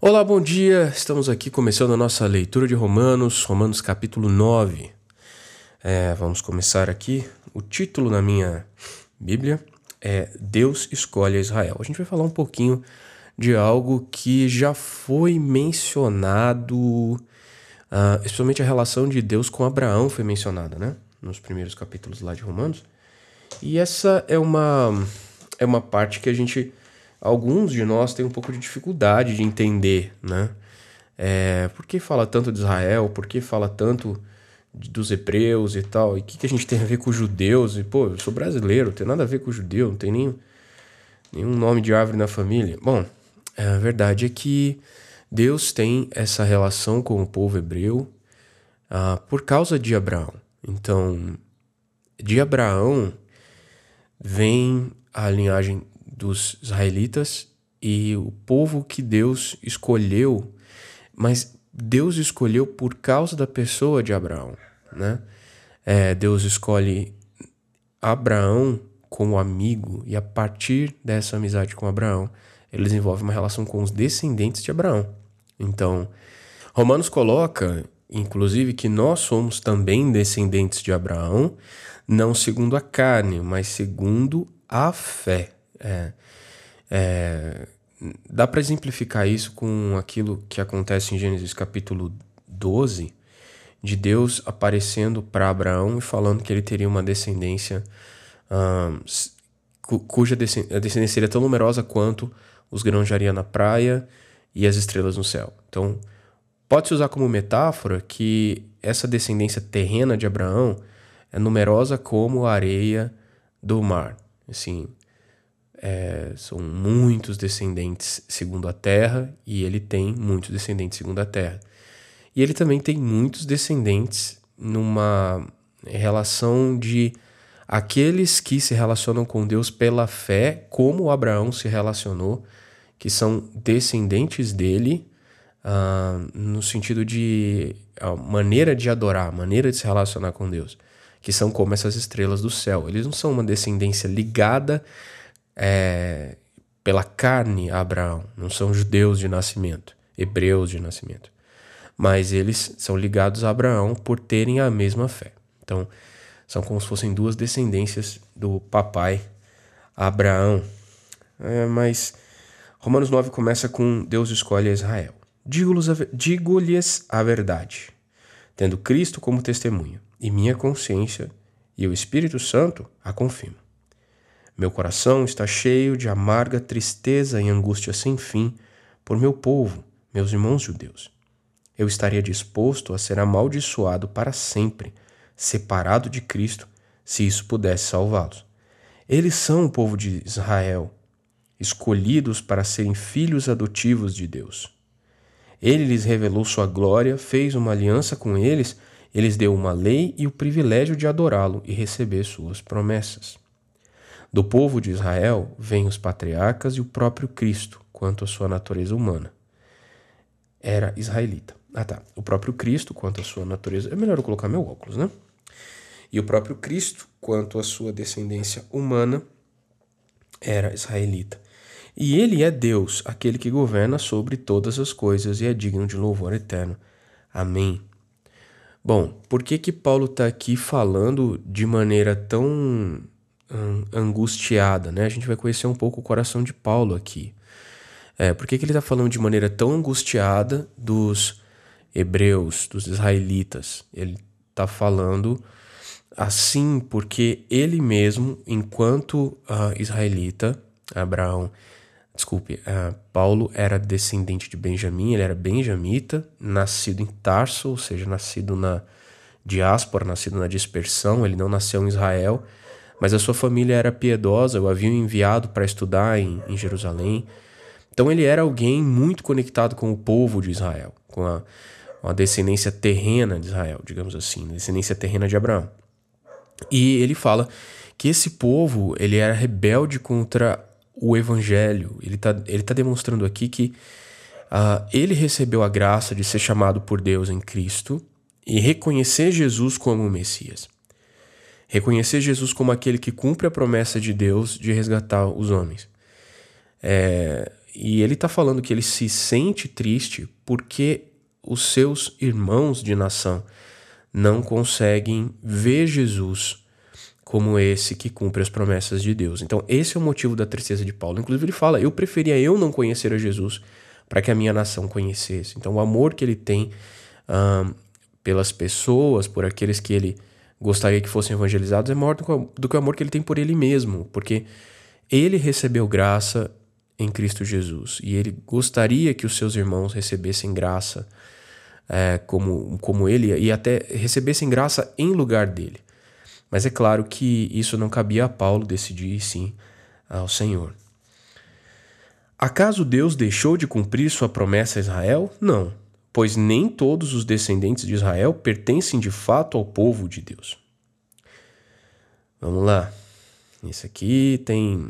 Olá, bom dia. Estamos aqui começando a nossa leitura de Romanos, Romanos capítulo 9. É, vamos começar aqui. O título na minha Bíblia é Deus escolhe Israel. A gente vai falar um pouquinho de algo que já foi mencionado, uh, especialmente a relação de Deus com Abraão foi mencionada, né? Nos primeiros capítulos lá de Romanos. E essa é uma, é uma parte que a gente alguns de nós têm um pouco de dificuldade de entender, né? É, por que fala tanto de Israel? Por que fala tanto dos hebreus e tal? E o que, que a gente tem a ver com os judeus? E, pô, eu sou brasileiro, não tem nada a ver com judeu, não tem nem, nenhum nome de árvore na família. Bom, a verdade é que Deus tem essa relação com o povo hebreu uh, por causa de Abraão. Então, de Abraão vem a linhagem dos israelitas e o povo que Deus escolheu, mas Deus escolheu por causa da pessoa de Abraão, né? É, Deus escolhe Abraão como amigo e a partir dessa amizade com Abraão, ele desenvolve uma relação com os descendentes de Abraão. Então, Romanos coloca, inclusive, que nós somos também descendentes de Abraão, não segundo a carne, mas segundo a fé. É, é, dá para exemplificar isso com aquilo que acontece em Gênesis capítulo 12, de Deus aparecendo para Abraão e falando que ele teria uma descendência um, cuja descendência seria tão numerosa quanto os grãos de areia na praia e as estrelas no céu. Então, pode-se usar como metáfora que essa descendência terrena de Abraão é numerosa como a areia do mar. Assim, é, são muitos descendentes segundo a terra e ele tem muitos descendentes segundo a terra. E ele também tem muitos descendentes numa relação de aqueles que se relacionam com Deus pela fé, como Abraão se relacionou, que são descendentes dele, uh, no sentido de a maneira de adorar, maneira de se relacionar com Deus, que são como essas estrelas do céu. Eles não são uma descendência ligada é, pela carne Abraão, não são judeus de nascimento, hebreus de nascimento, mas eles são ligados a Abraão por terem a mesma fé. Então, são como se fossem duas descendências do papai Abraão. É, mas Romanos 9 começa com Deus escolhe Israel. Digo-lhes a verdade, tendo Cristo como testemunha, e minha consciência e o Espírito Santo a confirmam. Meu coração está cheio de amarga tristeza e angústia sem fim por meu povo, meus irmãos judeus. Eu estaria disposto a ser amaldiçoado para sempre, separado de Cristo, se isso pudesse salvá-los. Eles são o povo de Israel, escolhidos para serem filhos adotivos de Deus. Ele lhes revelou sua glória, fez uma aliança com eles, eles deu uma lei e o privilégio de adorá-lo e receber suas promessas. Do povo de Israel vêm os patriarcas e o próprio Cristo, quanto à sua natureza humana. Era israelita. Ah tá, o próprio Cristo, quanto à sua natureza. É melhor eu colocar meu óculos, né? E o próprio Cristo, quanto à sua descendência humana, era israelita. E ele é Deus, aquele que governa sobre todas as coisas e é digno de louvor eterno. Amém. Bom, por que que Paulo está aqui falando de maneira tão angustiada, né? A gente vai conhecer um pouco o coração de Paulo aqui. É, por que, que ele está falando de maneira tão angustiada dos hebreus, dos israelitas? Ele está falando assim porque ele mesmo, enquanto uh, israelita, Abraão, desculpe, uh, Paulo era descendente de Benjamim, ele era benjamita, nascido em Tarso, ou seja, nascido na diáspora, nascido na dispersão, ele não nasceu em Israel, mas a sua família era piedosa, o haviam enviado para estudar em, em, Jerusalém. Então ele era alguém muito conectado com o povo de Israel, com a, a descendência terrena de Israel, digamos assim, descendência terrena de Abraão. E ele fala que esse povo ele era rebelde contra o evangelho. Ele está ele tá demonstrando aqui que uh, ele recebeu a graça de ser chamado por Deus em Cristo e reconhecer Jesus como o Messias. Reconhecer Jesus como aquele que cumpre a promessa de Deus de resgatar os homens. É, e ele está falando que ele se sente triste porque os seus irmãos de nação não conseguem ver Jesus como esse que cumpre as promessas de Deus. Então, esse é o motivo da tristeza de Paulo. Inclusive, ele fala: Eu preferia eu não conhecer a Jesus para que a minha nação conhecesse. Então, o amor que ele tem um, pelas pessoas, por aqueles que ele gostaria que fossem evangelizados, é maior do que o amor que ele tem por ele mesmo, porque ele recebeu graça em Cristo Jesus e ele gostaria que os seus irmãos recebessem graça é, como, como ele e até recebessem graça em lugar dele. Mas é claro que isso não cabia a Paulo decidir, sim ao Senhor. Acaso Deus deixou de cumprir sua promessa a Israel? Não pois nem todos os descendentes de Israel pertencem de fato ao povo de Deus. Vamos lá. Isso aqui tem,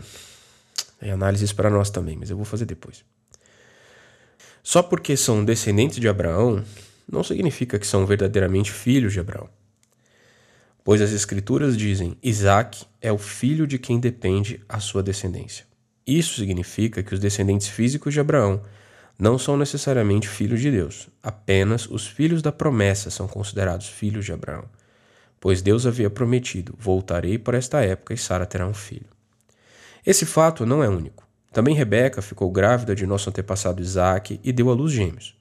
tem análises para nós também, mas eu vou fazer depois. Só porque são descendentes de Abraão, não significa que são verdadeiramente filhos de Abraão. Pois as Escrituras dizem: Isaac é o filho de quem depende a sua descendência. Isso significa que os descendentes físicos de Abraão não são necessariamente filhos de Deus. Apenas os filhos da promessa são considerados filhos de Abraão. Pois Deus havia prometido: Voltarei para esta época e Sara terá um filho. Esse fato não é único. Também Rebeca ficou grávida de nosso antepassado Isaque e deu à luz gêmeos.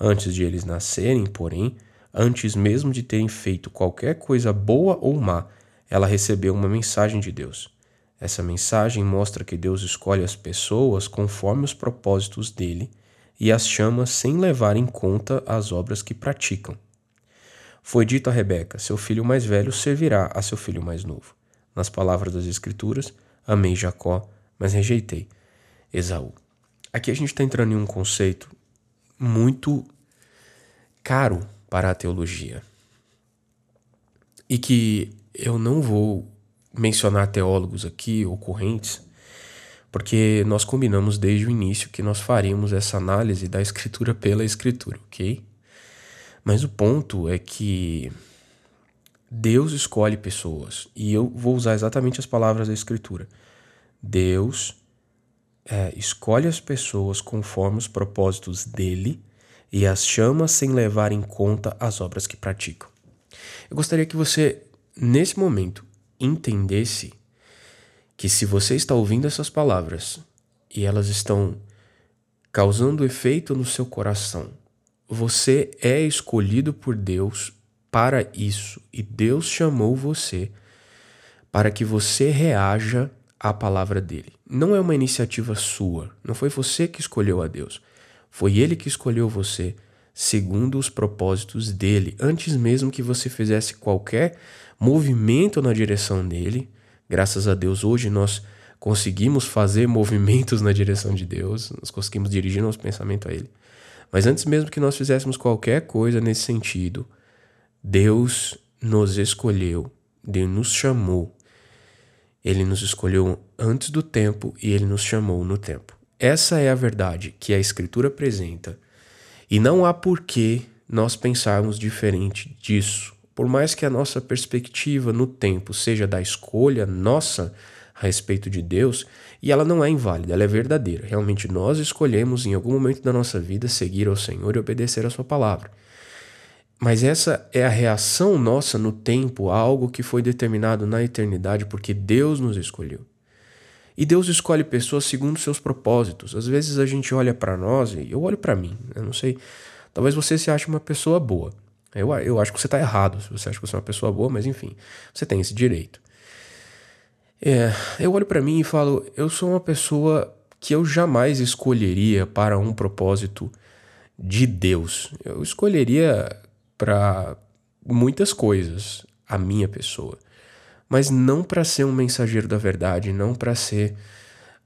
Antes de eles nascerem, porém, antes mesmo de terem feito qualquer coisa boa ou má, ela recebeu uma mensagem de Deus. Essa mensagem mostra que Deus escolhe as pessoas conforme os propósitos dele e as chama sem levar em conta as obras que praticam. Foi dito a Rebeca: Seu filho mais velho servirá a seu filho mais novo. Nas palavras das Escrituras, amei Jacó, mas rejeitei Esaú. Aqui a gente está entrando em um conceito muito caro para a teologia e que eu não vou mencionar teólogos aqui ocorrentes porque nós combinamos desde o início que nós faríamos essa análise da escritura pela escritura, ok? Mas o ponto é que Deus escolhe pessoas, e eu vou usar exatamente as palavras da escritura. Deus é, escolhe as pessoas conforme os propósitos dele e as chama sem levar em conta as obras que praticam. Eu gostaria que você, nesse momento, entendesse que se você está ouvindo essas palavras e elas estão causando efeito no seu coração, você é escolhido por Deus para isso e Deus chamou você para que você reaja à palavra dele. Não é uma iniciativa sua, não foi você que escolheu a Deus, foi ele que escolheu você segundo os propósitos dele, antes mesmo que você fizesse qualquer movimento na direção dele Graças a Deus, hoje nós conseguimos fazer movimentos na direção de Deus, nós conseguimos dirigir nosso pensamento a Ele. Mas antes mesmo que nós fizéssemos qualquer coisa nesse sentido, Deus nos escolheu, Deus nos chamou. Ele nos escolheu antes do tempo e ele nos chamou no tempo. Essa é a verdade que a Escritura apresenta. E não há porquê nós pensarmos diferente disso. Por mais que a nossa perspectiva no tempo seja da escolha nossa a respeito de Deus, e ela não é inválida, ela é verdadeira. Realmente nós escolhemos em algum momento da nossa vida seguir ao Senhor e obedecer a Sua palavra. Mas essa é a reação nossa no tempo a algo que foi determinado na eternidade porque Deus nos escolheu. E Deus escolhe pessoas segundo seus propósitos. Às vezes a gente olha para nós, e eu olho para mim, eu não sei, talvez você se ache uma pessoa boa. Eu, eu acho que você está errado se você acha que você é uma pessoa boa, mas enfim, você tem esse direito. É, eu olho para mim e falo, eu sou uma pessoa que eu jamais escolheria para um propósito de Deus. Eu escolheria para muitas coisas a minha pessoa, mas não para ser um mensageiro da verdade, não para ser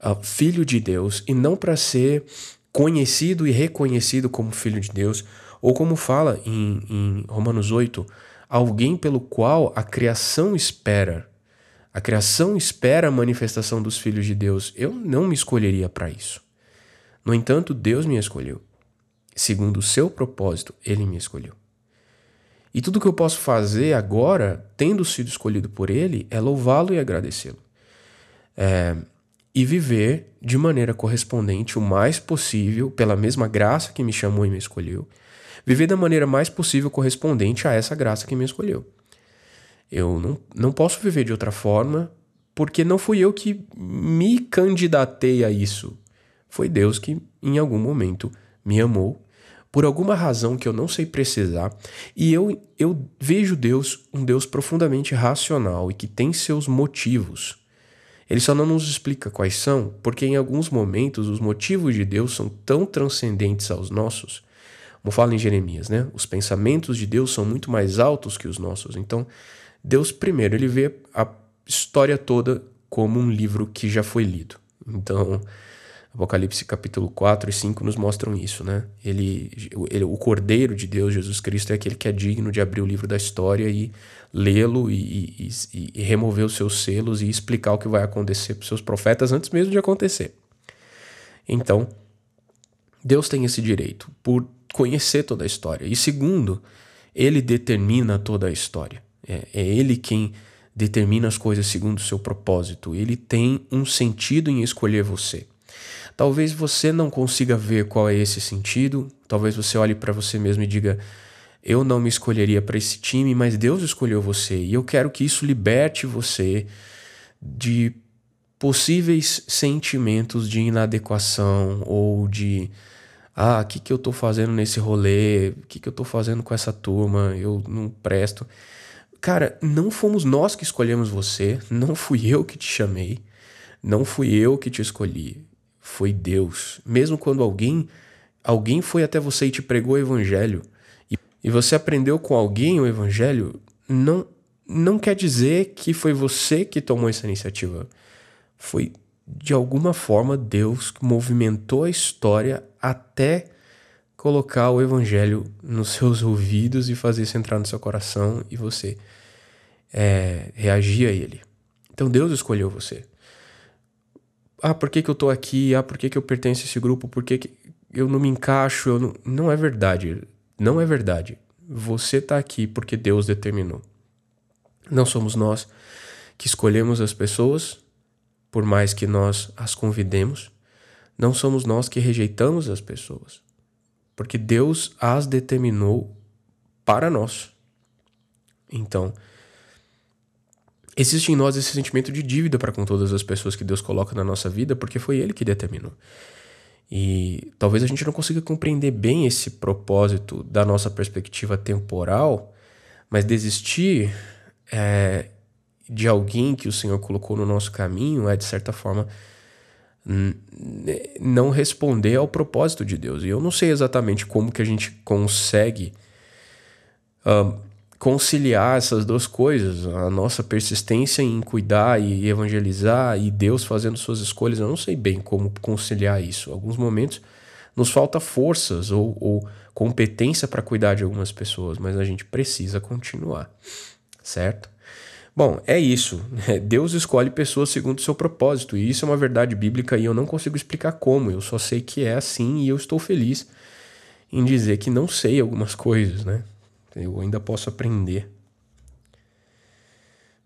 uh, filho de Deus e não para ser conhecido e reconhecido como filho de Deus ou como fala em, em Romanos 8, alguém pelo qual a criação espera. A criação espera a manifestação dos filhos de Deus. Eu não me escolheria para isso. No entanto, Deus me escolheu. Segundo o seu propósito, ele me escolheu. E tudo que eu posso fazer agora, tendo sido escolhido por ele, é louvá-lo e agradecê-lo. É, e viver de maneira correspondente o mais possível, pela mesma graça que me chamou e me escolheu, viver da maneira mais possível correspondente a essa graça que me escolheu. Eu não, não posso viver de outra forma, porque não fui eu que me candidatei a isso. Foi Deus que, em algum momento, me amou, por alguma razão que eu não sei precisar, e eu, eu vejo Deus um Deus profundamente racional e que tem seus motivos. Ele só não nos explica quais são, porque em alguns momentos os motivos de Deus são tão transcendentes aos nossos, como fala em Jeremias, né? Os pensamentos de Deus são muito mais altos que os nossos. Então, Deus, primeiro, ele vê a história toda como um livro que já foi lido. Então, Apocalipse capítulo 4 e 5 nos mostram isso, né? Ele, ele, o Cordeiro de Deus, Jesus Cristo, é aquele que é digno de abrir o livro da história e lê-lo e, e, e, remover os seus selos e explicar o que vai acontecer para os seus profetas antes mesmo de acontecer. Então, Deus tem esse direito por conhecer toda a história. E segundo, ele determina toda a história. É, é ele quem determina as coisas segundo o seu propósito. Ele tem um sentido em escolher você. Talvez você não consiga ver qual é esse sentido, talvez você olhe para você mesmo e diga: eu não me escolheria para esse time, mas Deus escolheu você. E eu quero que isso liberte você de possíveis sentimentos de inadequação ou de ah, o que, que eu tô fazendo nesse rolê? O que, que eu tô fazendo com essa turma? Eu não presto. Cara, não fomos nós que escolhemos você, não fui eu que te chamei, não fui eu que te escolhi, foi Deus. Mesmo quando alguém alguém foi até você e te pregou o evangelho e, e você aprendeu com alguém o evangelho, não não quer dizer que foi você que tomou essa iniciativa. Foi de alguma forma Deus que movimentou a história até colocar o evangelho nos seus ouvidos e fazer isso entrar no seu coração e você é, reagir a ele. Então Deus escolheu você. Ah, por que, que eu tô aqui? Ah, por que, que eu pertenço a esse grupo? Por que, que eu não me encaixo? Eu não... não é verdade. Não é verdade. Você tá aqui porque Deus determinou. Não somos nós que escolhemos as pessoas, por mais que nós as convidemos. Não somos nós que rejeitamos as pessoas porque Deus as determinou para nós. Então, existe em nós esse sentimento de dívida para com todas as pessoas que Deus coloca na nossa vida, porque foi Ele que determinou. E talvez a gente não consiga compreender bem esse propósito da nossa perspectiva temporal, mas desistir é, de alguém que o Senhor colocou no nosso caminho é, de certa forma, não responder ao propósito de Deus. E eu não sei exatamente como que a gente consegue conciliar essas duas coisas, a nossa persistência em cuidar e evangelizar e Deus fazendo suas escolhas. Eu não sei bem como conciliar isso. Alguns momentos nos falta forças ou, ou competência para cuidar de algumas pessoas, mas a gente precisa continuar, certo? Bom, é isso. Deus escolhe pessoas segundo o seu propósito, e isso é uma verdade bíblica e eu não consigo explicar como. Eu só sei que é assim e eu estou feliz em dizer que não sei algumas coisas, né? Eu ainda posso aprender.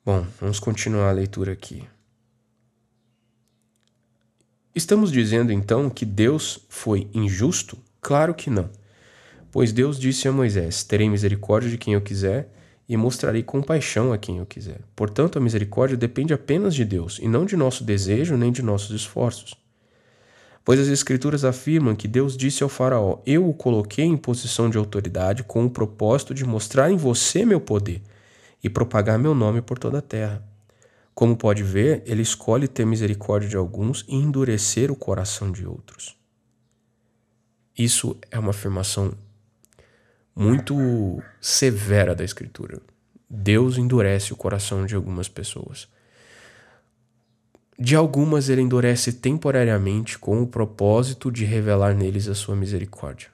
Bom, vamos continuar a leitura aqui. Estamos dizendo então que Deus foi injusto? Claro que não. Pois Deus disse a Moisés: Terei misericórdia de quem eu quiser e mostrarei compaixão a quem eu quiser. Portanto, a misericórdia depende apenas de Deus, e não de nosso desejo nem de nossos esforços. Pois as Escrituras afirmam que Deus disse ao Faraó: Eu o coloquei em posição de autoridade com o propósito de mostrar em você meu poder e propagar meu nome por toda a terra. Como pode ver, ele escolhe ter misericórdia de alguns e endurecer o coração de outros. Isso é uma afirmação muito severa da Escritura. Deus endurece o coração de algumas pessoas. De algumas, ele endurece temporariamente com o propósito de revelar neles a sua misericórdia.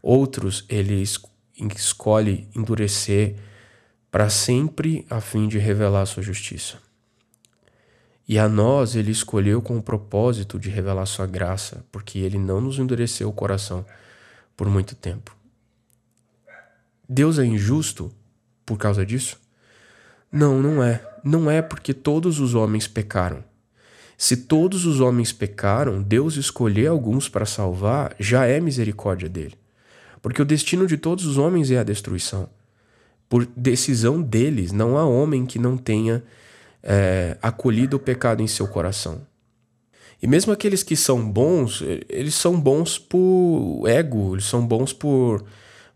Outros, ele escolhe endurecer para sempre a fim de revelar a sua justiça. E a nós ele escolheu com o propósito de revelar sua graça, porque ele não nos endureceu o coração por muito tempo. Deus é injusto por causa disso? Não, não é. Não é porque todos os homens pecaram. Se todos os homens pecaram, Deus escolher alguns para salvar já é misericórdia dele. Porque o destino de todos os homens é a destruição. Por decisão deles, não há homem que não tenha é, acolhido o pecado em seu coração. E mesmo aqueles que são bons, eles são bons por ego, eles são bons por,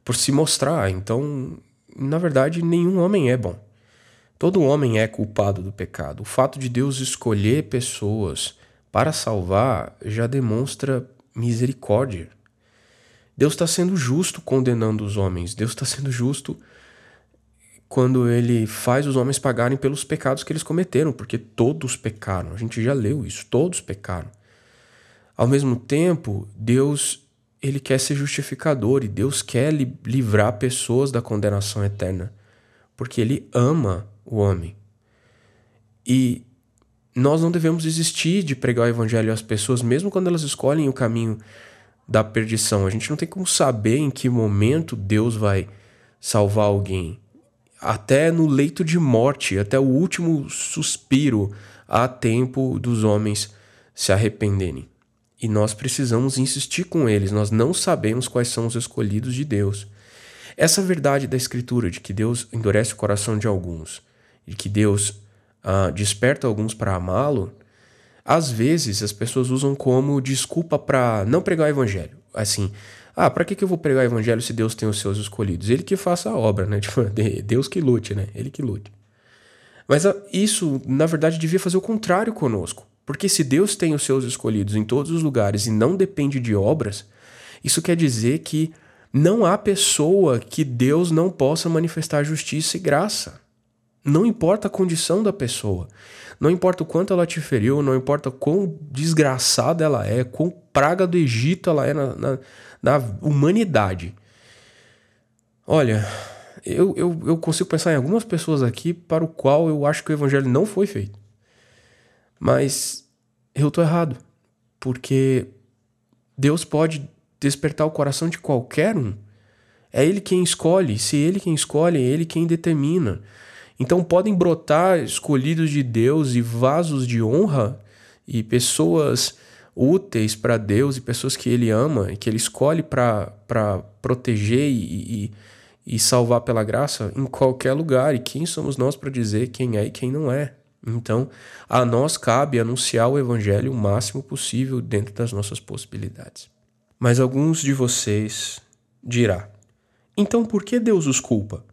por se mostrar. Então, na verdade, nenhum homem é bom. Todo homem é culpado do pecado. O fato de Deus escolher pessoas para salvar já demonstra misericórdia. Deus está sendo justo condenando os homens. Deus está sendo justo quando ele faz os homens pagarem pelos pecados que eles cometeram, porque todos pecaram. A gente já leu isso, todos pecaram. Ao mesmo tempo, Deus ele quer ser justificador e Deus quer li livrar pessoas da condenação eterna, porque ele ama o homem. E nós não devemos desistir de pregar o evangelho às pessoas, mesmo quando elas escolhem o caminho da perdição. A gente não tem como saber em que momento Deus vai salvar alguém até no leito de morte, até o último suspiro, há tempo dos homens se arrependerem. E nós precisamos insistir com eles, nós não sabemos quais são os escolhidos de Deus. Essa verdade da Escritura, de que Deus endurece o coração de alguns, de que Deus ah, desperta alguns para amá-lo, às vezes as pessoas usam como desculpa para não pregar o Evangelho. Assim, ah, para que, que eu vou pregar o evangelho se Deus tem os seus escolhidos? Ele que faça a obra, né? Tipo, Deus que lute, né? Ele que lute. Mas ah, isso, na verdade, devia fazer o contrário conosco. Porque se Deus tem os seus escolhidos em todos os lugares e não depende de obras, isso quer dizer que não há pessoa que Deus não possa manifestar justiça e graça. Não importa a condição da pessoa. Não importa o quanto ela te feriu, não importa quão desgraçada ela é, quão praga do Egito ela é na, na, na humanidade. Olha, eu, eu, eu consigo pensar em algumas pessoas aqui para o qual eu acho que o evangelho não foi feito. Mas eu tô errado. Porque Deus pode despertar o coração de qualquer um. É Ele quem escolhe. Se Ele quem escolhe, é Ele quem determina. Então podem brotar escolhidos de Deus e vasos de honra e pessoas úteis para Deus e pessoas que Ele ama e que Ele escolhe para proteger e, e, e salvar pela graça em qualquer lugar. E quem somos nós para dizer quem é e quem não é? Então, a nós cabe anunciar o Evangelho o máximo possível dentro das nossas possibilidades. Mas alguns de vocês dirá: então por que Deus os culpa?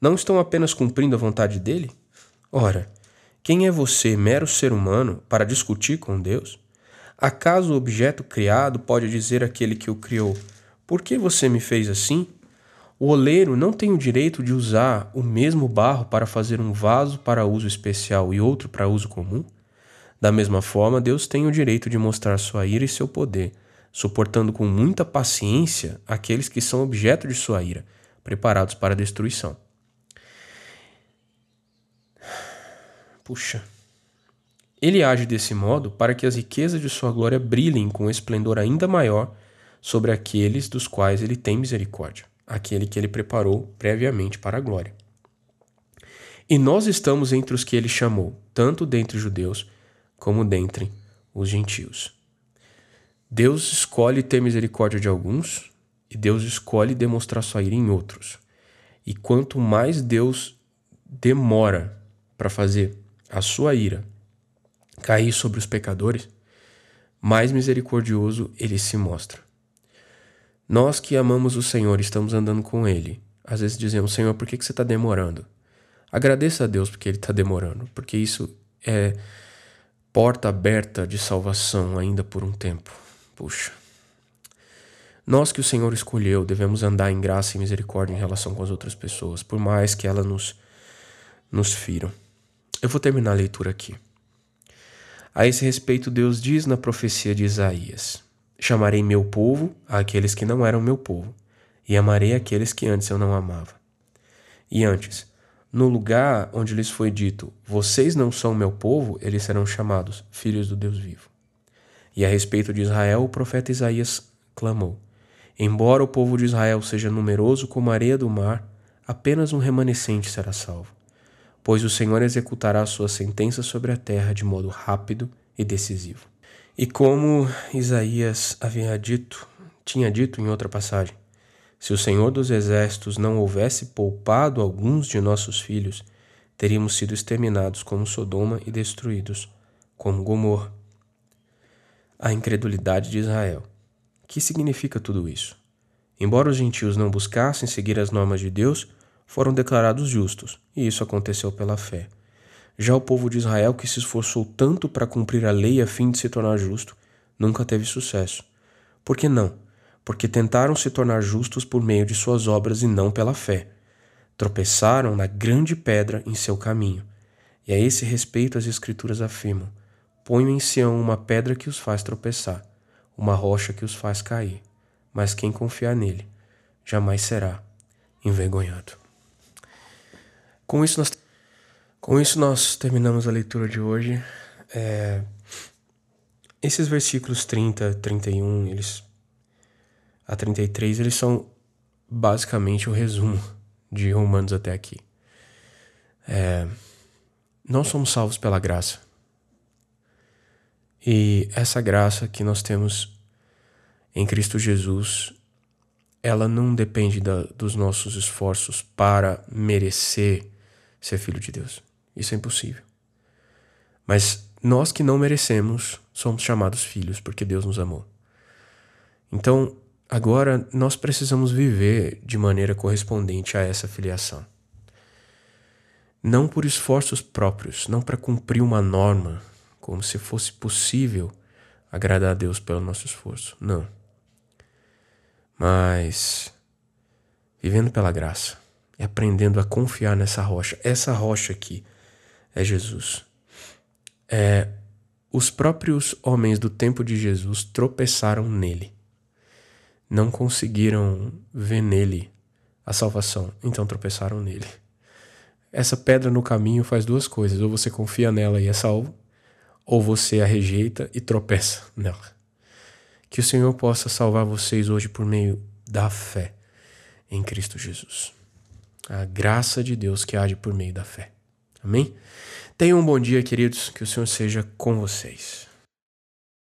Não estão apenas cumprindo a vontade dele? Ora, quem é você, mero ser humano, para discutir com Deus? Acaso o objeto criado pode dizer àquele que o criou: Por que você me fez assim? O oleiro não tem o direito de usar o mesmo barro para fazer um vaso para uso especial e outro para uso comum? Da mesma forma, Deus tem o direito de mostrar sua ira e seu poder, suportando com muita paciência aqueles que são objeto de sua ira, preparados para a destruição. Puxa. Ele age desse modo para que as riquezas de sua glória brilhem com esplendor ainda maior sobre aqueles dos quais ele tem misericórdia, aquele que ele preparou previamente para a glória. E nós estamos entre os que ele chamou, tanto dentre os judeus como dentre os gentios. Deus escolhe ter misericórdia de alguns e Deus escolhe demonstrar sua ira em outros. E quanto mais Deus demora para fazer a sua ira cair sobre os pecadores, mais misericordioso ele se mostra. Nós que amamos o Senhor estamos andando com Ele, às vezes dizemos: Senhor, por que, que você está demorando? Agradeça a Deus porque Ele está demorando, porque isso é porta aberta de salvação ainda por um tempo. Puxa. Nós que o Senhor escolheu devemos andar em graça e misericórdia em relação com as outras pessoas, por mais que elas nos, nos firam. Eu vou terminar a leitura aqui. A esse respeito, Deus diz na profecia de Isaías: Chamarei meu povo àqueles que não eram meu povo, e amarei aqueles que antes eu não amava. E antes, no lugar onde lhes foi dito: Vocês não são meu povo, eles serão chamados filhos do Deus vivo. E a respeito de Israel, o profeta Isaías clamou: Embora o povo de Israel seja numeroso como a areia do mar, apenas um remanescente será salvo pois o Senhor executará a sua sentença sobre a terra de modo rápido e decisivo. E como Isaías havia dito, tinha dito em outra passagem, se o Senhor dos Exércitos não houvesse poupado alguns de nossos filhos, teríamos sido exterminados como Sodoma e destruídos como Gomorra. A incredulidade de Israel. Que significa tudo isso? Embora os gentios não buscassem seguir as normas de Deus, foram declarados justos, e isso aconteceu pela fé. Já o povo de Israel, que se esforçou tanto para cumprir a lei a fim de se tornar justo, nunca teve sucesso. Por que não? Porque tentaram se tornar justos por meio de suas obras e não pela fé. Tropeçaram na grande pedra em seu caminho. E a esse respeito as Escrituras afirmam: Ponho em Sião uma pedra que os faz tropeçar, uma rocha que os faz cair mas quem confiar nele jamais será envergonhado. Com isso, nós, com isso nós terminamos a leitura de hoje. É, esses versículos 30, 31, eles, a 33, eles são basicamente o resumo de Romanos até aqui. É, nós somos salvos pela graça. E essa graça que nós temos em Cristo Jesus, ela não depende da, dos nossos esforços para merecer ser filho de Deus. Isso é impossível. Mas nós que não merecemos somos chamados filhos porque Deus nos amou. Então, agora nós precisamos viver de maneira correspondente a essa filiação. Não por esforços próprios, não para cumprir uma norma, como se fosse possível agradar a Deus pelo nosso esforço. Não mas vivendo pela graça e aprendendo a confiar nessa rocha. Essa rocha aqui é Jesus. É, os próprios homens do tempo de Jesus tropeçaram nele. Não conseguiram ver nele a salvação, então tropeçaram nele. Essa pedra no caminho faz duas coisas: ou você confia nela e é salvo, ou você a rejeita e tropeça nela. Que o Senhor possa salvar vocês hoje por meio da fé em Cristo Jesus. A graça de Deus que age por meio da fé. Amém? Tenham um bom dia, queridos. Que o Senhor seja com vocês.